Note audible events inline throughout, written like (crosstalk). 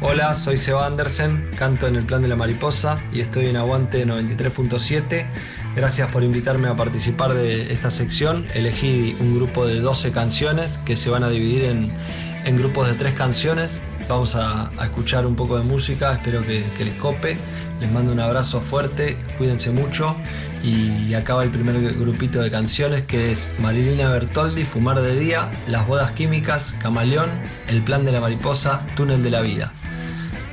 Hola, soy Seba Andersen, canto en el Plan de la Mariposa y estoy en Aguante 93.7. Gracias por invitarme a participar de esta sección. Elegí un grupo de 12 canciones que se van a dividir en, grupos de 3 canciones. Vamos a, a, escuchar un poco de música, espero que, que les cope. Les mando un abrazo fuerte, cuídense mucho y acaba el primer grupito de canciones que es Marilina Bertoldi, Fumar de Día, Las Bodas Químicas, Camaleón, El Plan de la Mariposa, Túnel de la Vida.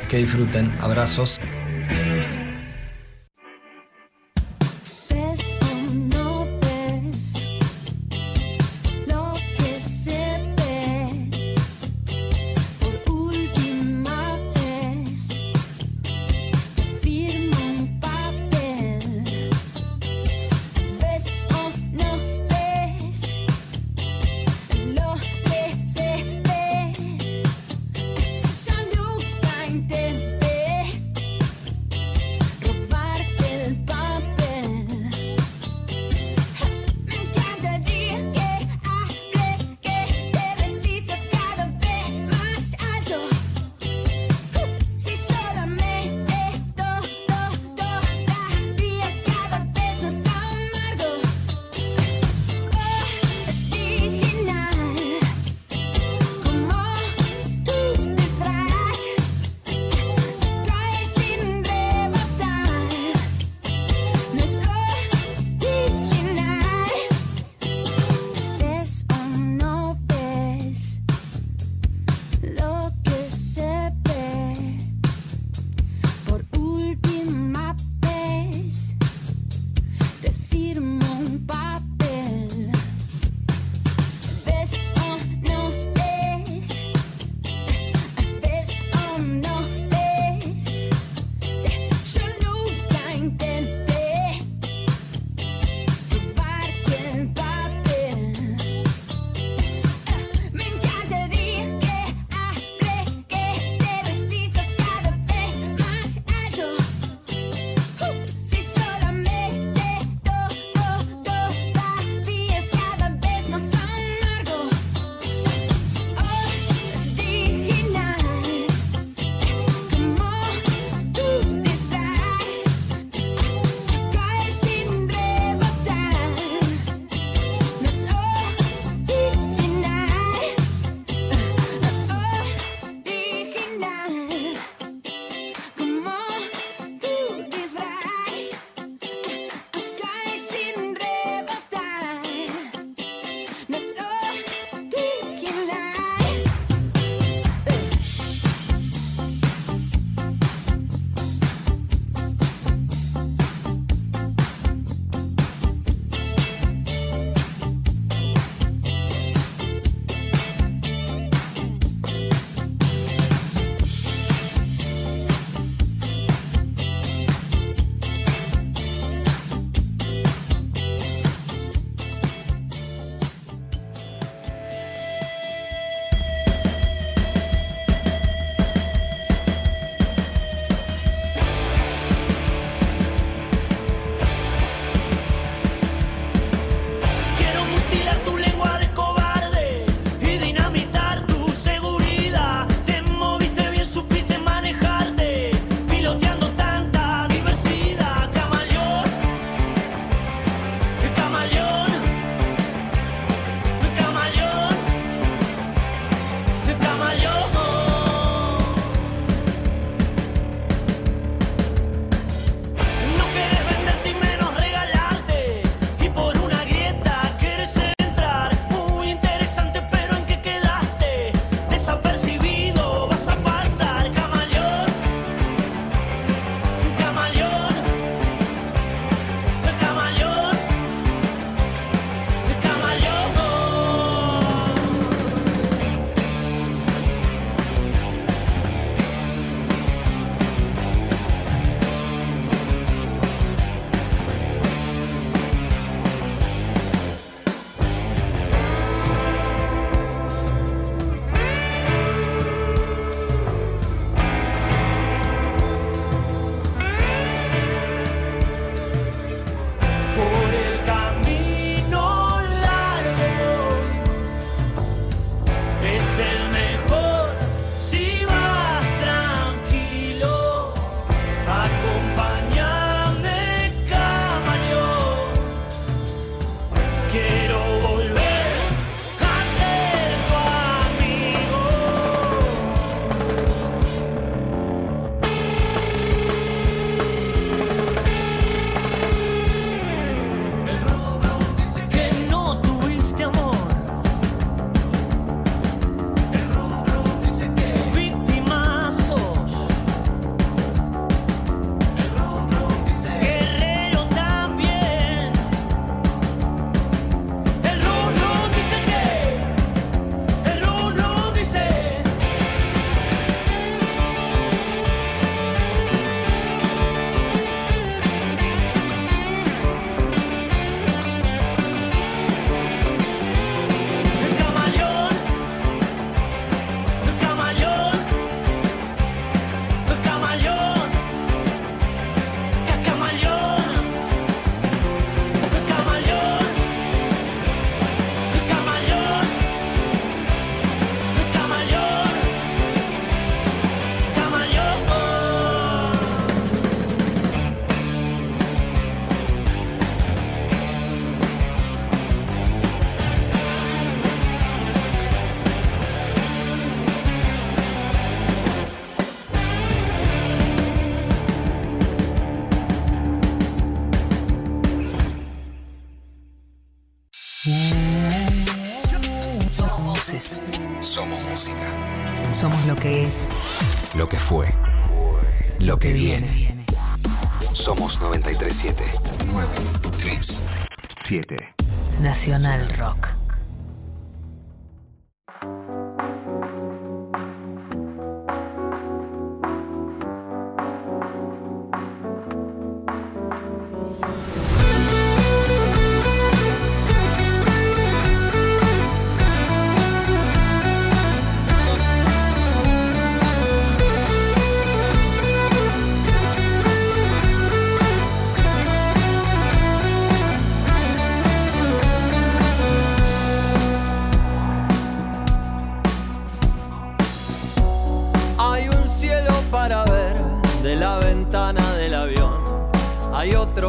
Que disfruten, abrazos.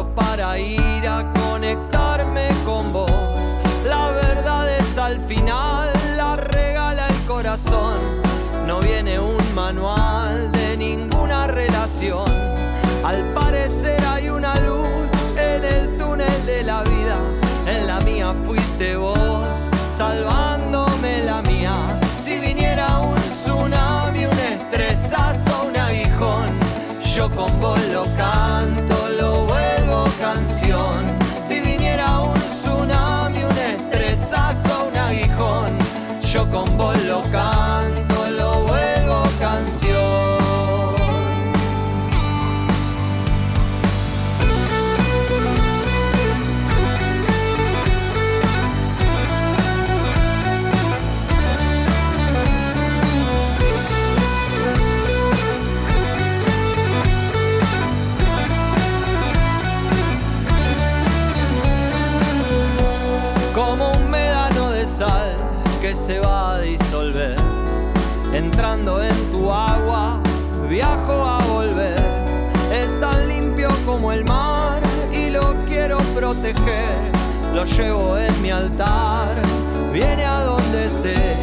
Para ir a conectarme con vos. La verdad es al final, la regala el corazón. No viene un manual de ninguna relación. Al parecer hay una luz en el túnel de la vida. En la mía fuiste vos, salvándome la mía. Si viniera un tsunami, un estresazo, un aguijón, yo con vos proteger. Lo llevo en mi altar, viene a donde esté.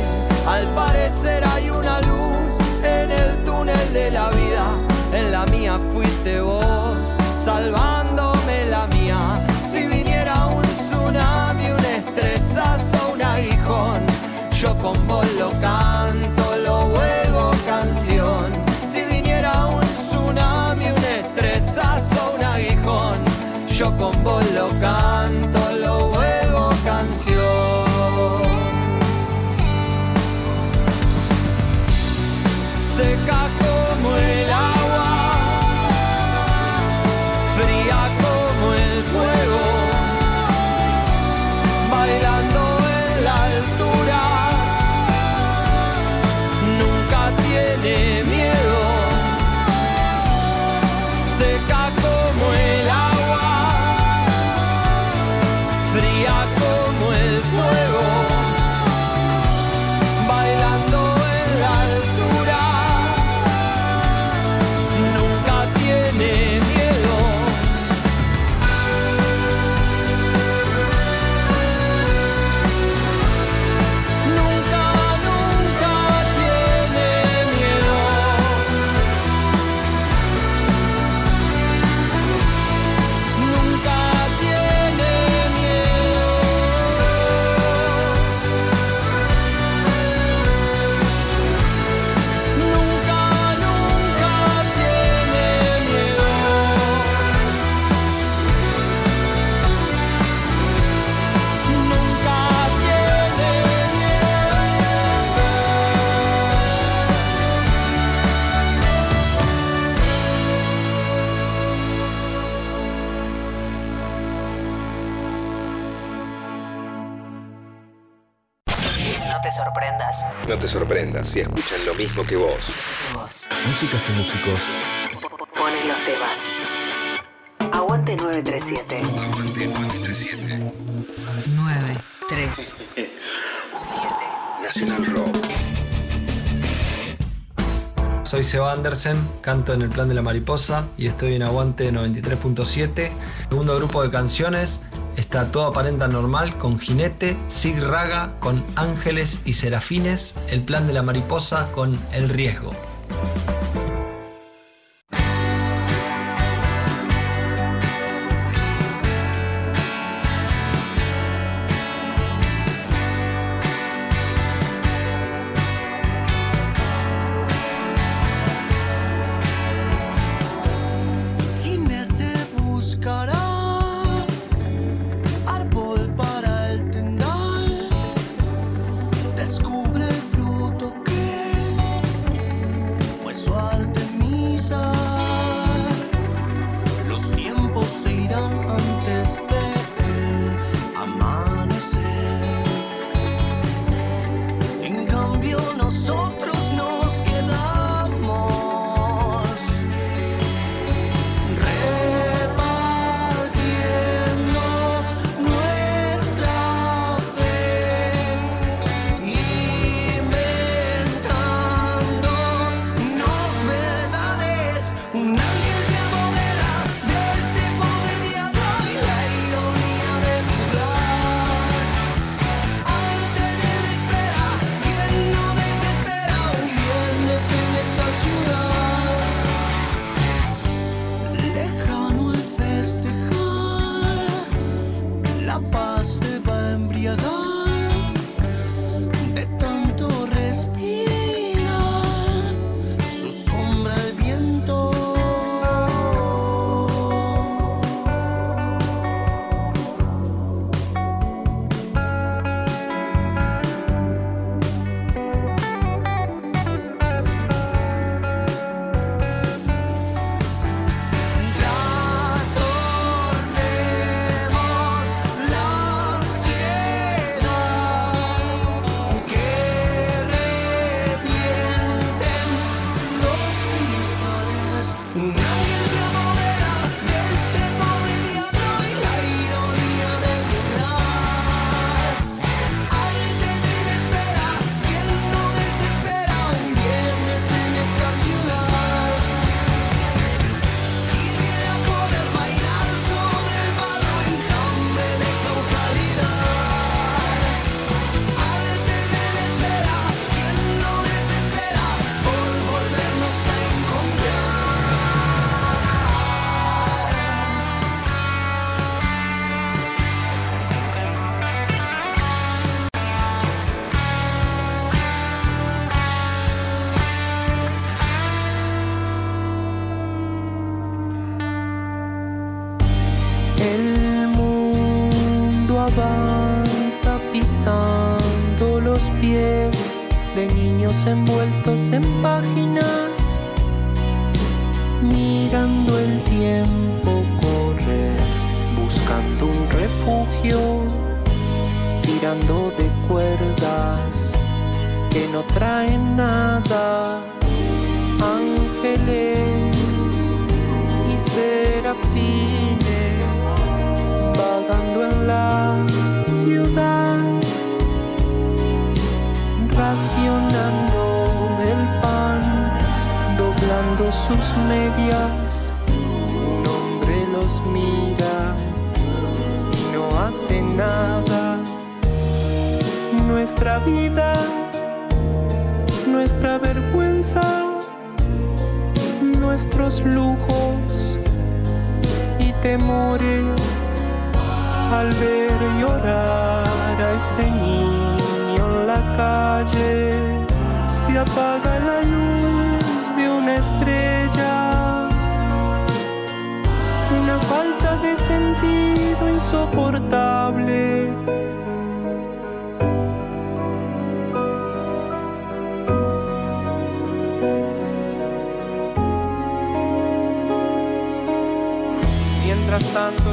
Al parecer hay una luz en el túnel de la vida. En la mía fuiste vos, salvándome la mía. Si viniera un tsunami, un estresazo, un aguijón, yo con vos lo canto, lo vuelvo canción. Si viniera un tsunami, un estresazo, un aguijón, yo con sorprendas. Si escuchan lo mismo que vos. Vos Músicas y músicos. pones los temas. Aguante 937. Aguante 937. 937. Nacional Rock. Soy Seba Andersen, canto en el Plan de la Mariposa y estoy en Aguante 93.7. Segundo grupo de canciones está Todo aparenta normal con Jinete, Sig Raga con Ángeles y Serafines, El Plan de la Mariposa con El Riesgo. Al ver llorar a ese niño calle se apaga la luz de una estrella. Una falta de sentido insoportable.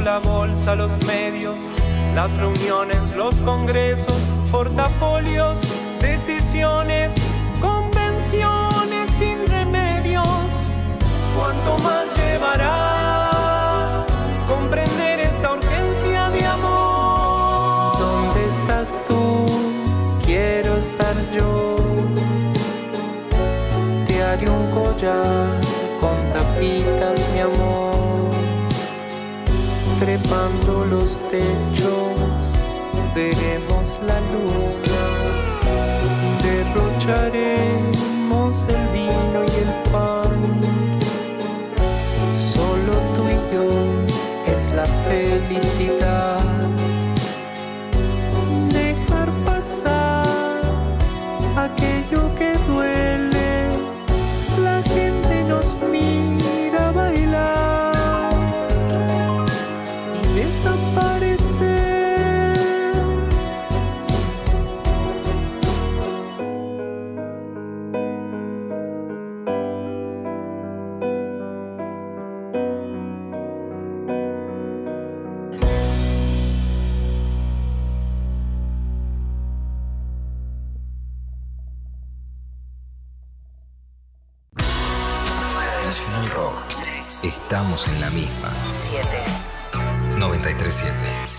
La bolsa, los medios, las reuniones, los congresos, portafolios, decisiones, convenciones sin remedios. ¿Cuánto más llevará comprender esta urgencia de amor? ¿Dónde estás tú? Quiero estar yo. Te haré un collar trepando los techos veremos la luna, derrocharemos Estamos en la misma. 7. 937.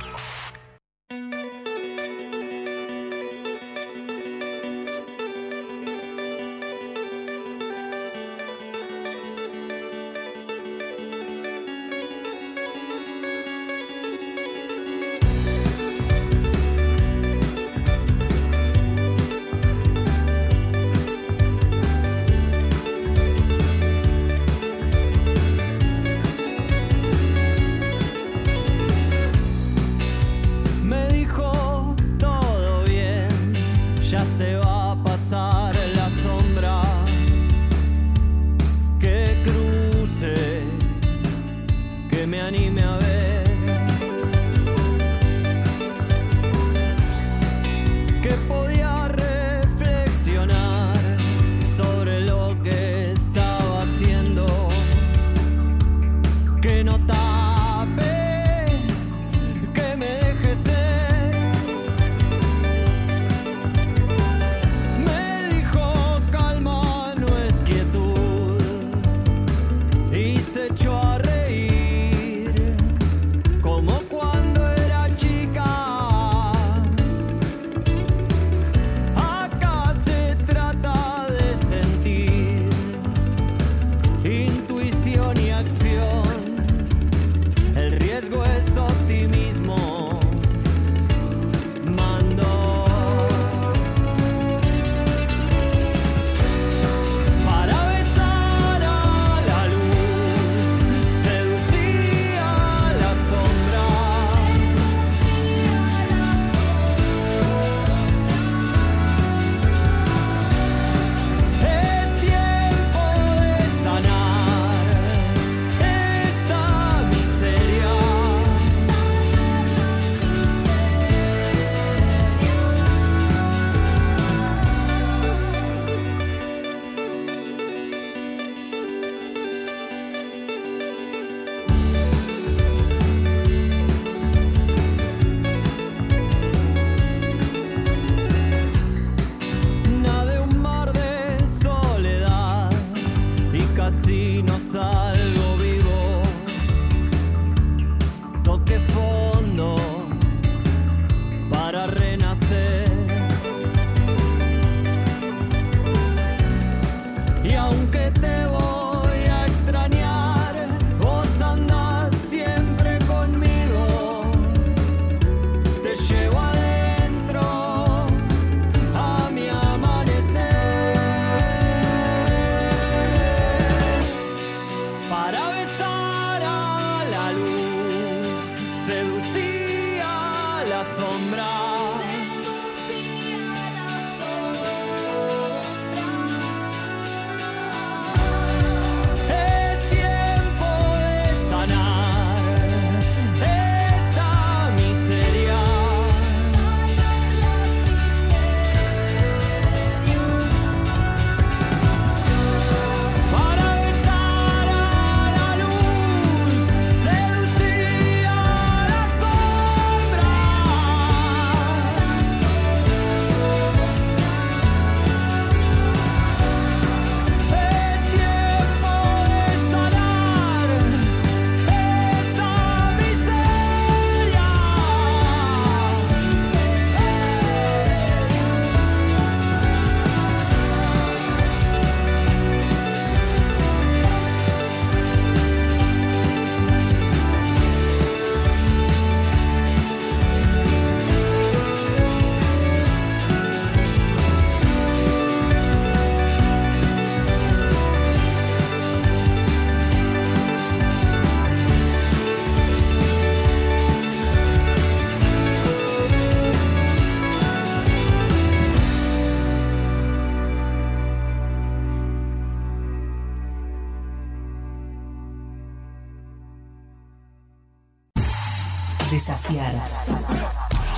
Desafiar.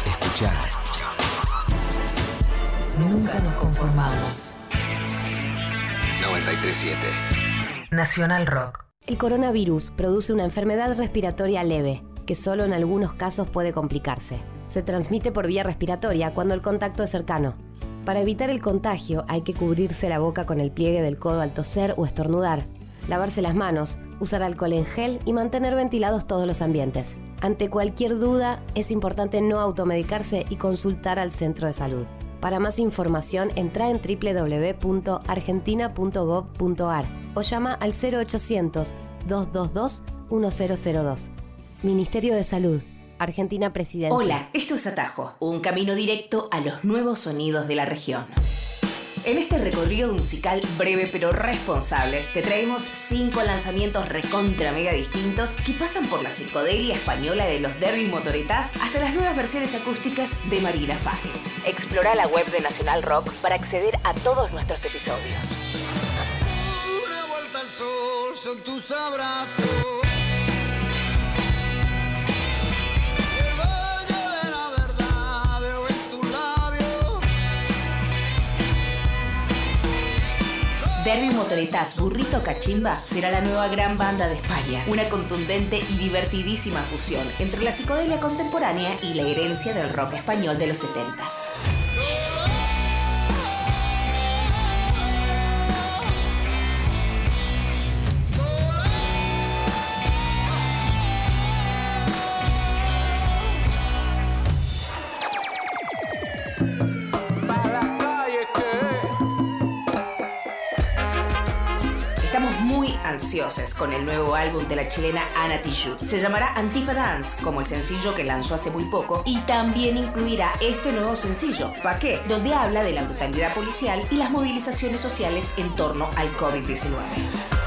Escuchar. Nunca nos conformamos. 937. Nacional Rock. El coronavirus produce una enfermedad respiratoria leve, que solo en algunos casos puede complicarse. Se transmite por vía respiratoria cuando el contacto es cercano. Para evitar el contagio hay que cubrirse la boca con el pliegue del codo al toser o estornudar, lavarse las manos, usar alcohol en gel y mantener ventilados todos los ambientes. Ante cualquier duda, es importante no automedicarse y consultar al centro de salud. Para más información, entra en www.argentina.gov.ar o llama al 0800-222-1002. Ministerio de Salud, Argentina Presidencia. Hola, esto es Atajo, un camino directo a los nuevos sonidos de la región. En este recorrido musical breve pero responsable, te traemos cinco lanzamientos recontra mega distintos que pasan por la psicodelia española de los derbis motoretas hasta las nuevas versiones acústicas de Marina Fajes. Explora la web de Nacional Rock para acceder a todos nuestros episodios. Una vuelta al sol son tus abrazos. Derby Motoretas Burrito Cachimba será la nueva gran banda de España. Una contundente y divertidísima fusión entre la psicodelia contemporánea y la herencia del rock español de los 70s. Ansiosos con el nuevo álbum de la chilena Ana Tijoux. Se llamará Antifa Dance, como el sencillo que lanzó hace muy poco, y también incluirá este nuevo sencillo, ¿Pa' qué? Donde habla de la brutalidad policial y las movilizaciones sociales en torno al COVID-19.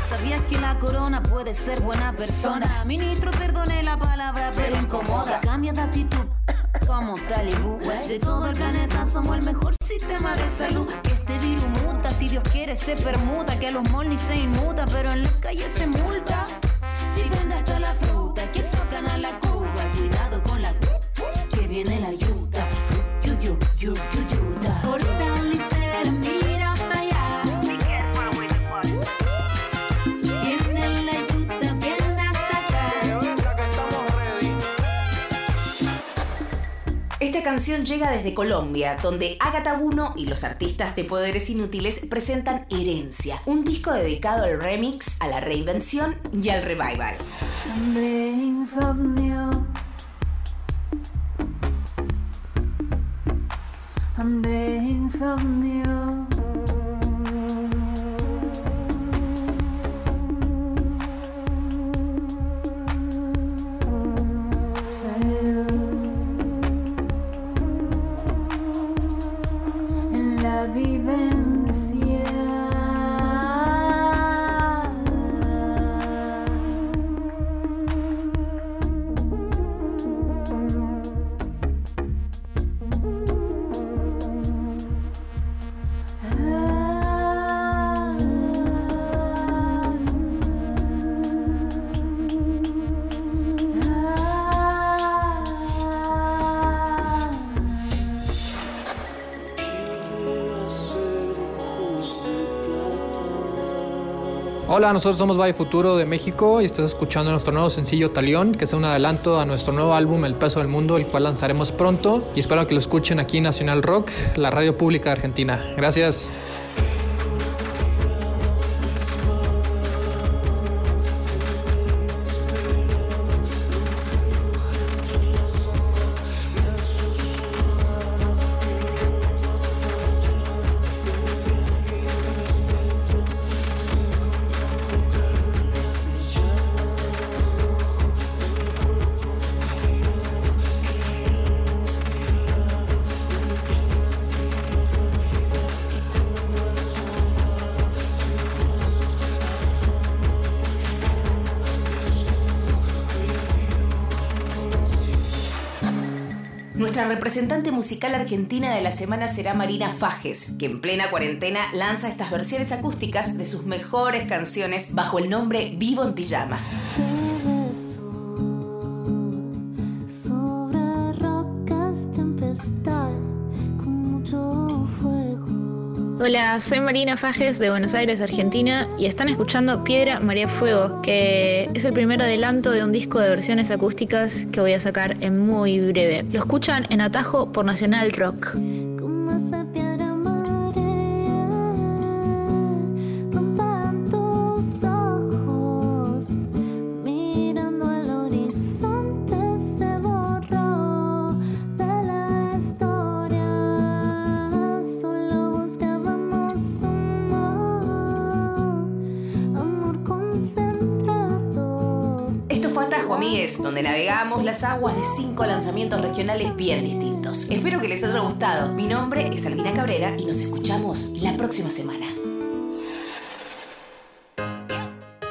¿Sabías que la corona puede ser buena persona? Ministro, perdone la palabra, pero incomoda. Cambia de actitud. (coughs) Como talibú De todo el planeta somos el mejor sistema de salud Que este virus si Dios quiere se permuta Que a los malls se inmuta, pero en las calles se multa. Si vende hasta la fruta, que soplan a la canción llega desde Colombia, donde Agatha Buno y los artistas de Poderes Inútiles presentan Herencia, un disco dedicado al remix, a la reinvención y al revival. Hola, nosotros somos Valle Futuro de México y estás escuchando nuestro nuevo sencillo Talión, que es un adelanto a nuestro nuevo álbum El Peso del Mundo, el cual lanzaremos pronto y espero que lo escuchen aquí en Nacional Rock, la radio pública de Argentina. Gracias. Nuestra representante musical argentina de la semana será Marina Fajes, que en plena cuarentena lanza estas versiones acústicas de sus mejores canciones bajo el nombre Vivo en Pijama. Hola, soy Marina Fajes de Buenos Aires, Argentina, y están escuchando Piedra María Fuego, que es el primer adelanto de un disco de versiones acústicas que voy a sacar en muy breve. Lo escuchan en Atajo por Nacional Rock. Donde navegamos las aguas de cinco lanzamientos regionales bien distintos. Espero que les haya gustado. Mi nombre es Albina Cabrera y nos escuchamos la próxima semana.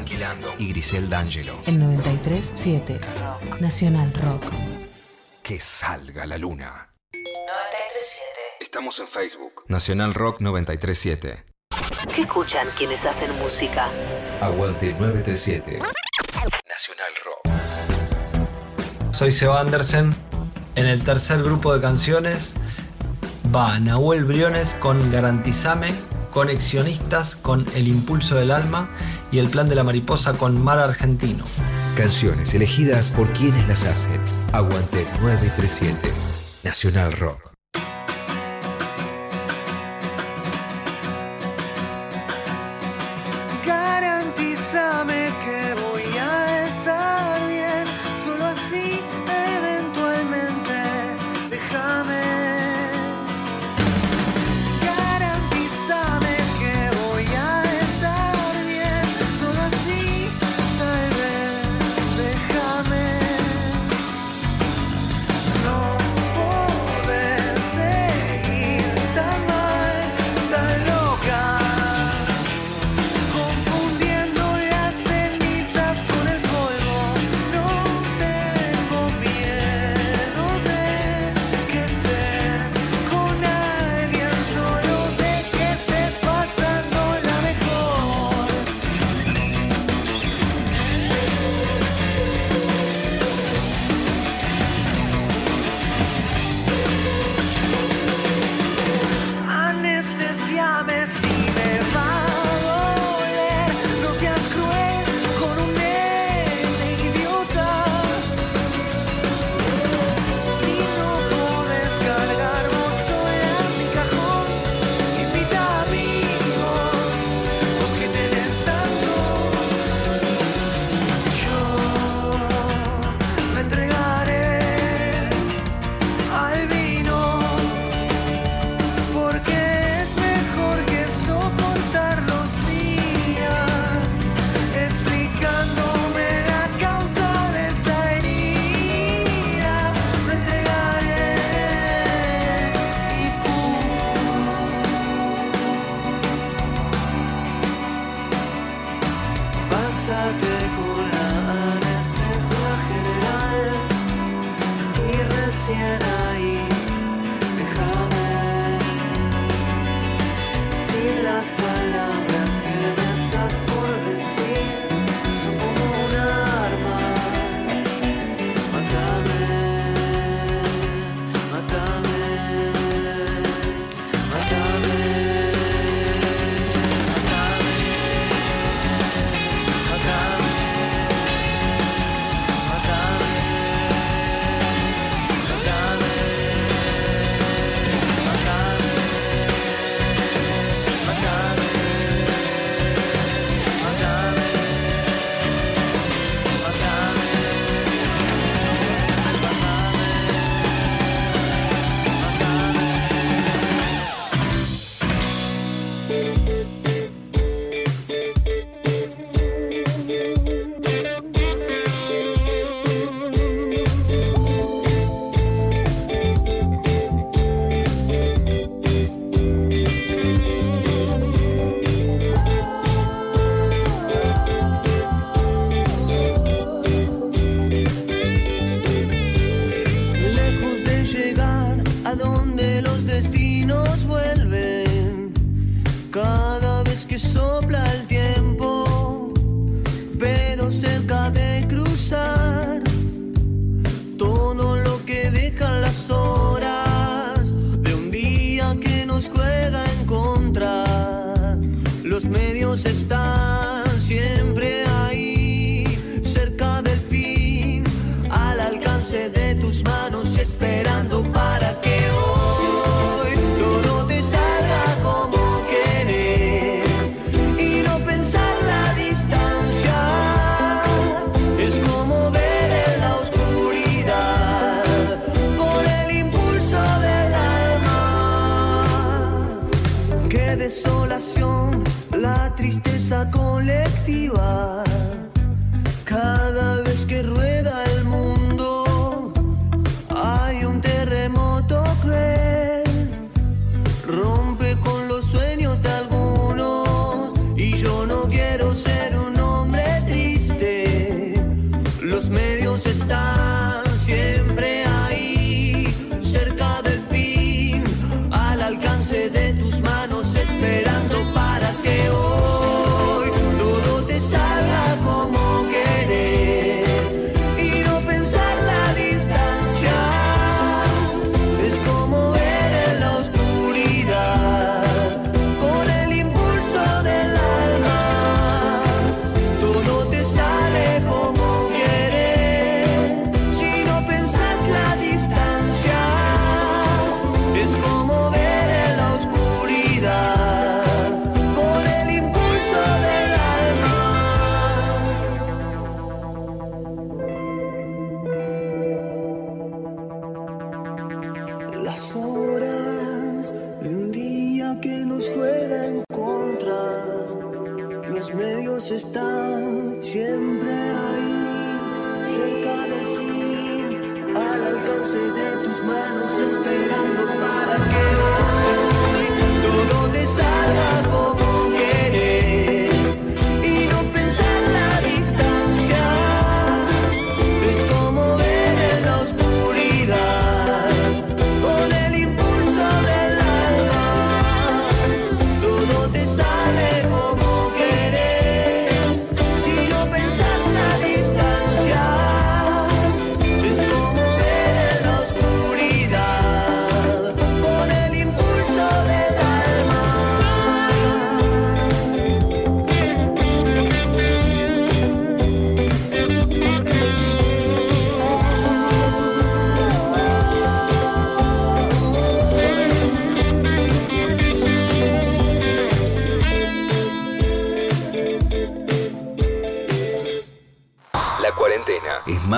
Tranquilando y Grisel D'Angelo. En 93.7 Rock. Nacional Rock. Que salga la luna. 93.7. Estamos en Facebook. Nacional Rock 937. ¿Qué escuchan quienes hacen música? Aguante 937. Nacional Rock. Soy Seba Andersen. En el tercer grupo de canciones va Nahuel Briones con Garantizame, Conexionistas con El Impulso del Alma y El Plan de la Mariposa con Mar Argentino. Canciones elegidas por quienes las hacen. Aguante 937. Nacional Rock.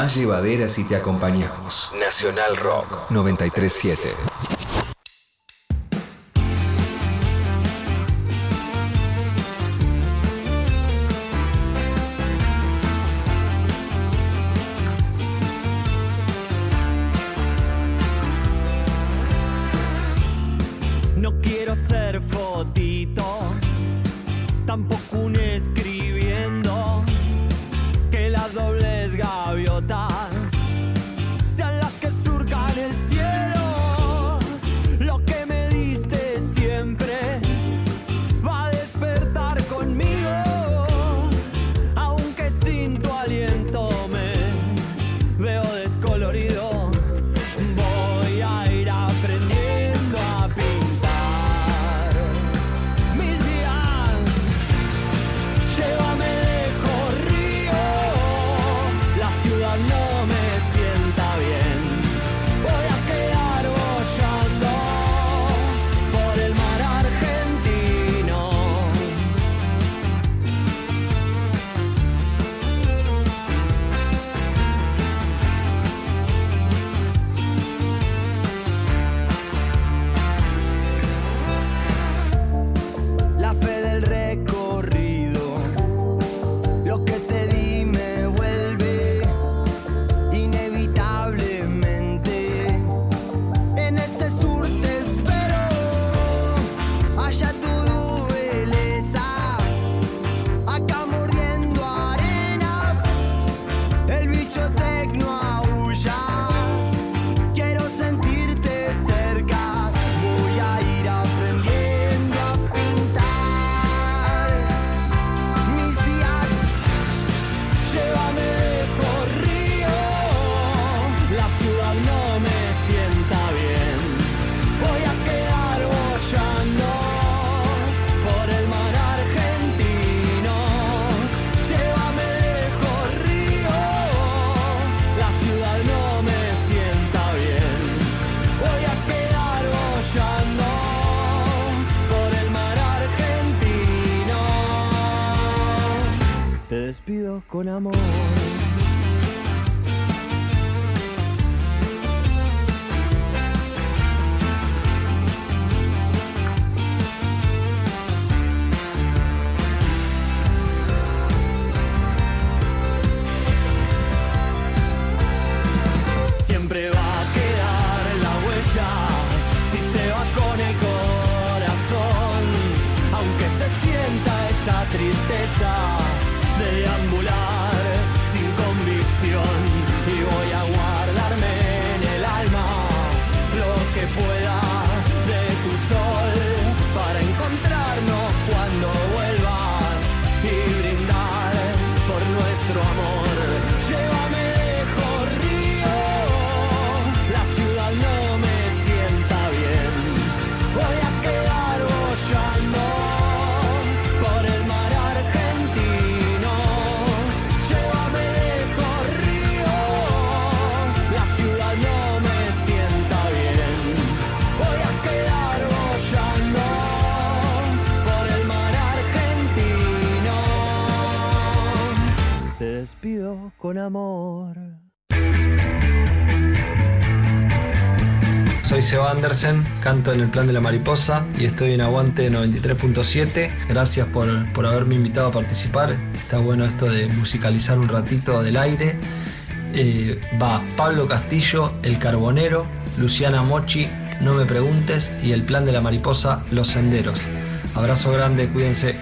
más llevadera si te acompañamos. Nacional Rock 937. colorido. con amor. Andersen, canto en el Plan de la Mariposa y estoy en Aguante 93.7. Gracias por, por haberme invitado a participar. Está bueno esto de musicalizar un ratito del aire. Eh, va Pablo Castillo, El Carbonero, Luciana Mochi, No me preguntes y el Plan de la Mariposa, Los Senderos. Abrazo grande, cuídense.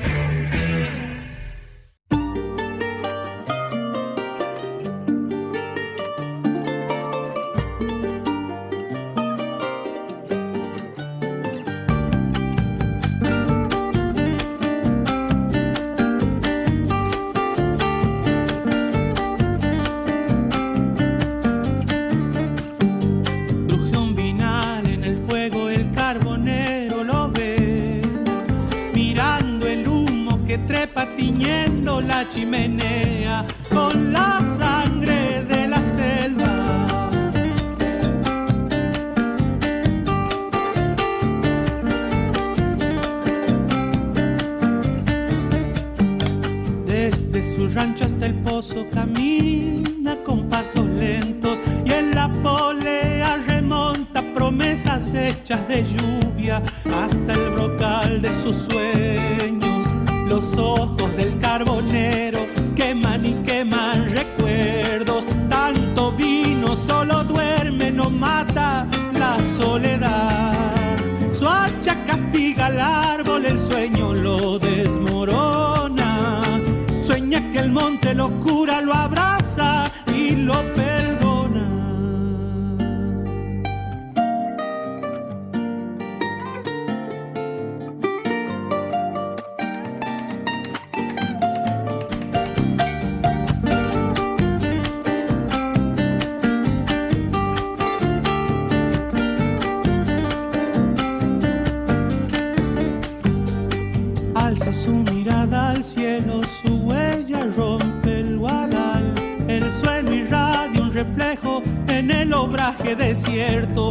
Desierto,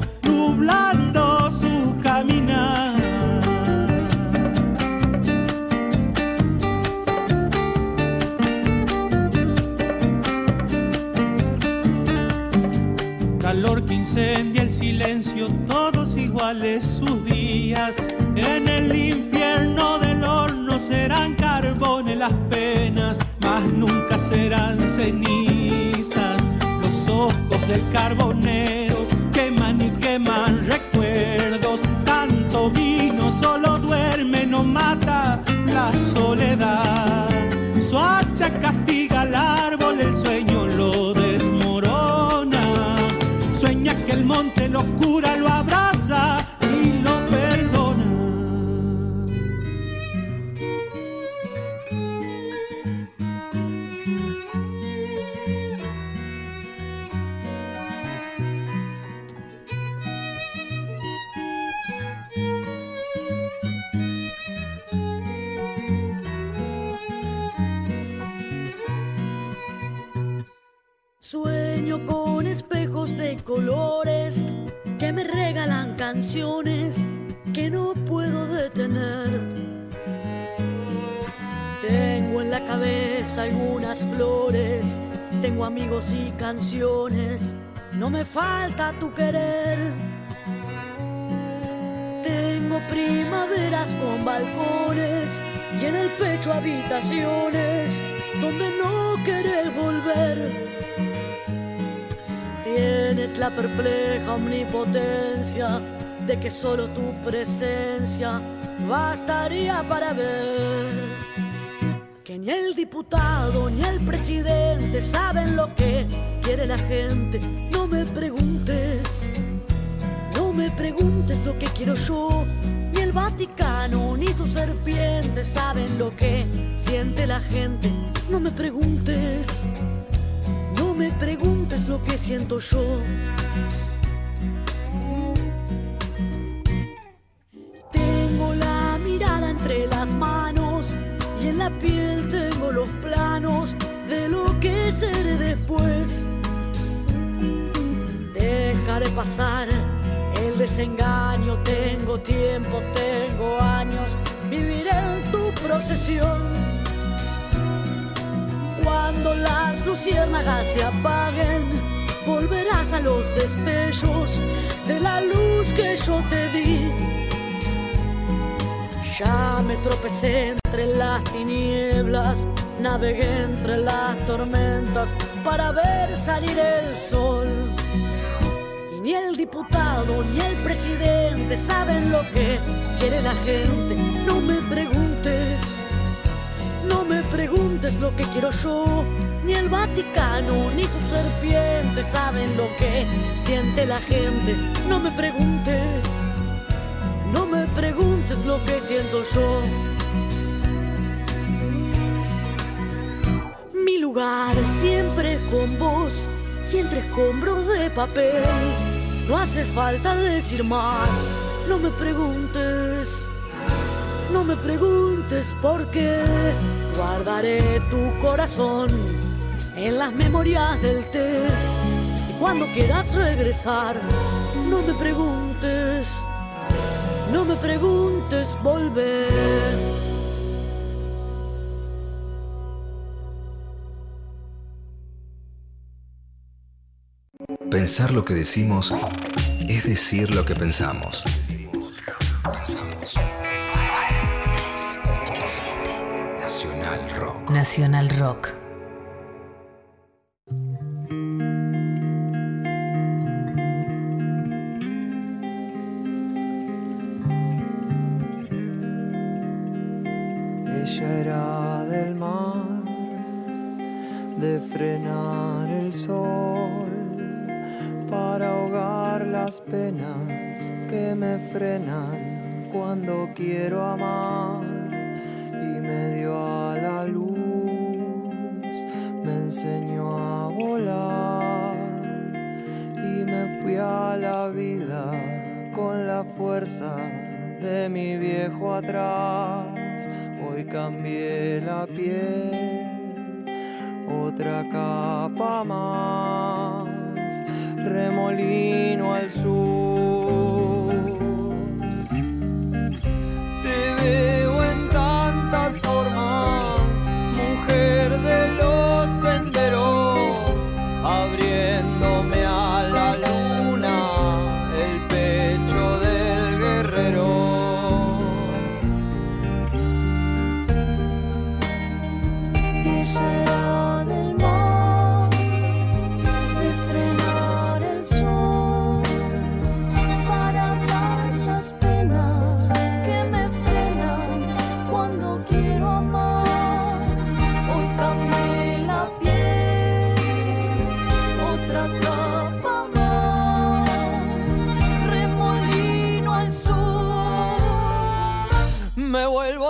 Con espejos de colores que me regalan canciones que no puedo detener. Tengo en la cabeza algunas flores, tengo amigos y canciones, no me falta tu querer. Tengo primaveras con balcones y en el pecho habitaciones donde no querés volver. Tienes la perpleja omnipotencia de que solo tu presencia bastaría para ver que ni el diputado ni el presidente saben lo que quiere la gente. No me preguntes, no me preguntes lo que quiero yo. Ni el Vaticano ni sus serpientes saben lo que siente la gente. No me preguntes. Me preguntes lo que siento yo. Tengo la mirada entre las manos y en la piel tengo los planos de lo que seré después. Dejaré pasar el desengaño, tengo tiempo, tengo años, viviré en tu procesión. Cuando las luciérnagas se apaguen, volverás a los destellos de la luz que yo te di. Ya me tropecé entre las tinieblas, navegué entre las tormentas para ver salir el sol. Y ni el diputado ni el presidente saben lo que quiere la gente. No me preguntes, no me preguntes lo que quiero yo. Ni el Vaticano ni sus serpientes saben lo que siente la gente. No me preguntes, no me preguntes lo que siento yo. Mi lugar siempre con vos y entre escombros de papel. No hace falta decir más, no me preguntes, no me preguntes por qué. Guardaré tu corazón en las memorias del té. Y cuando quieras regresar, no me preguntes, no me preguntes volver. Pensar lo que decimos es decir lo que pensamos. Pensamos. Nacional Rock. Ella era del mar, de frenar el sol, para ahogar las penas que me frenan cuando quiero amar. Y me dio a enseñó a volar y me fui a la vida con la fuerza de mi viejo atrás. Hoy cambié la piel, otra capa más, remolino al sur.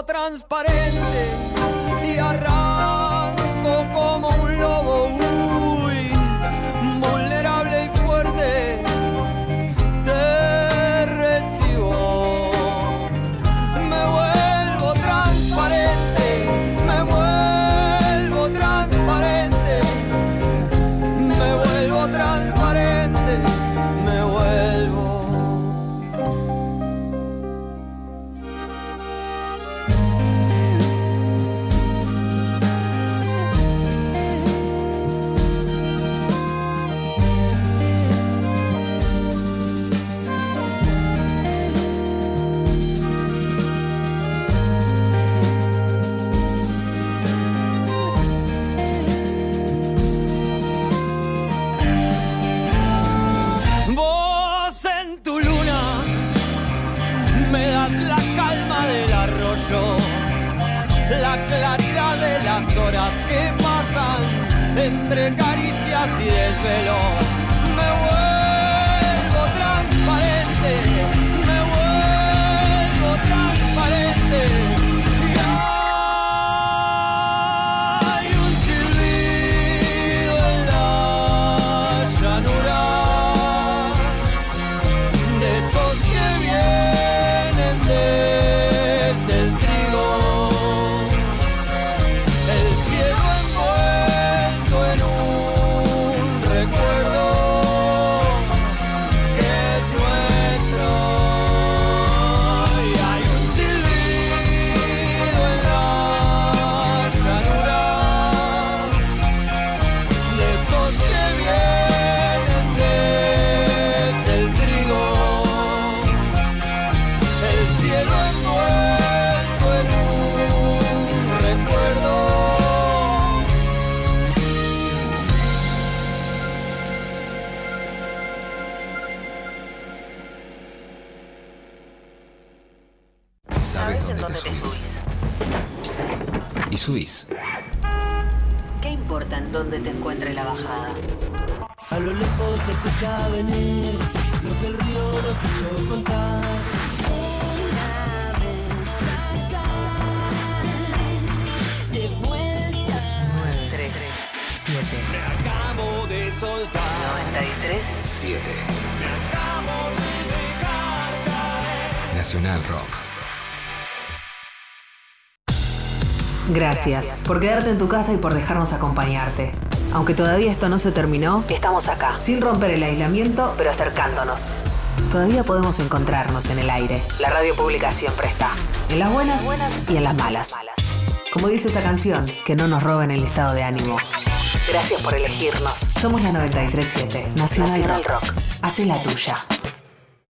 Transparente y arranco como un lobo, Gracias por quedarte en tu casa y por dejarnos acompañarte. Aunque todavía esto no se terminó, estamos acá, sin romper el aislamiento, pero acercándonos. Todavía podemos encontrarnos en el aire. La radio pública siempre está. En las buenas, y en las malas. Como dice esa canción, que no nos roben el estado de ánimo. Gracias por elegirnos. Somos la 937, Nacional, Nacional Rock. Hacé la tuya.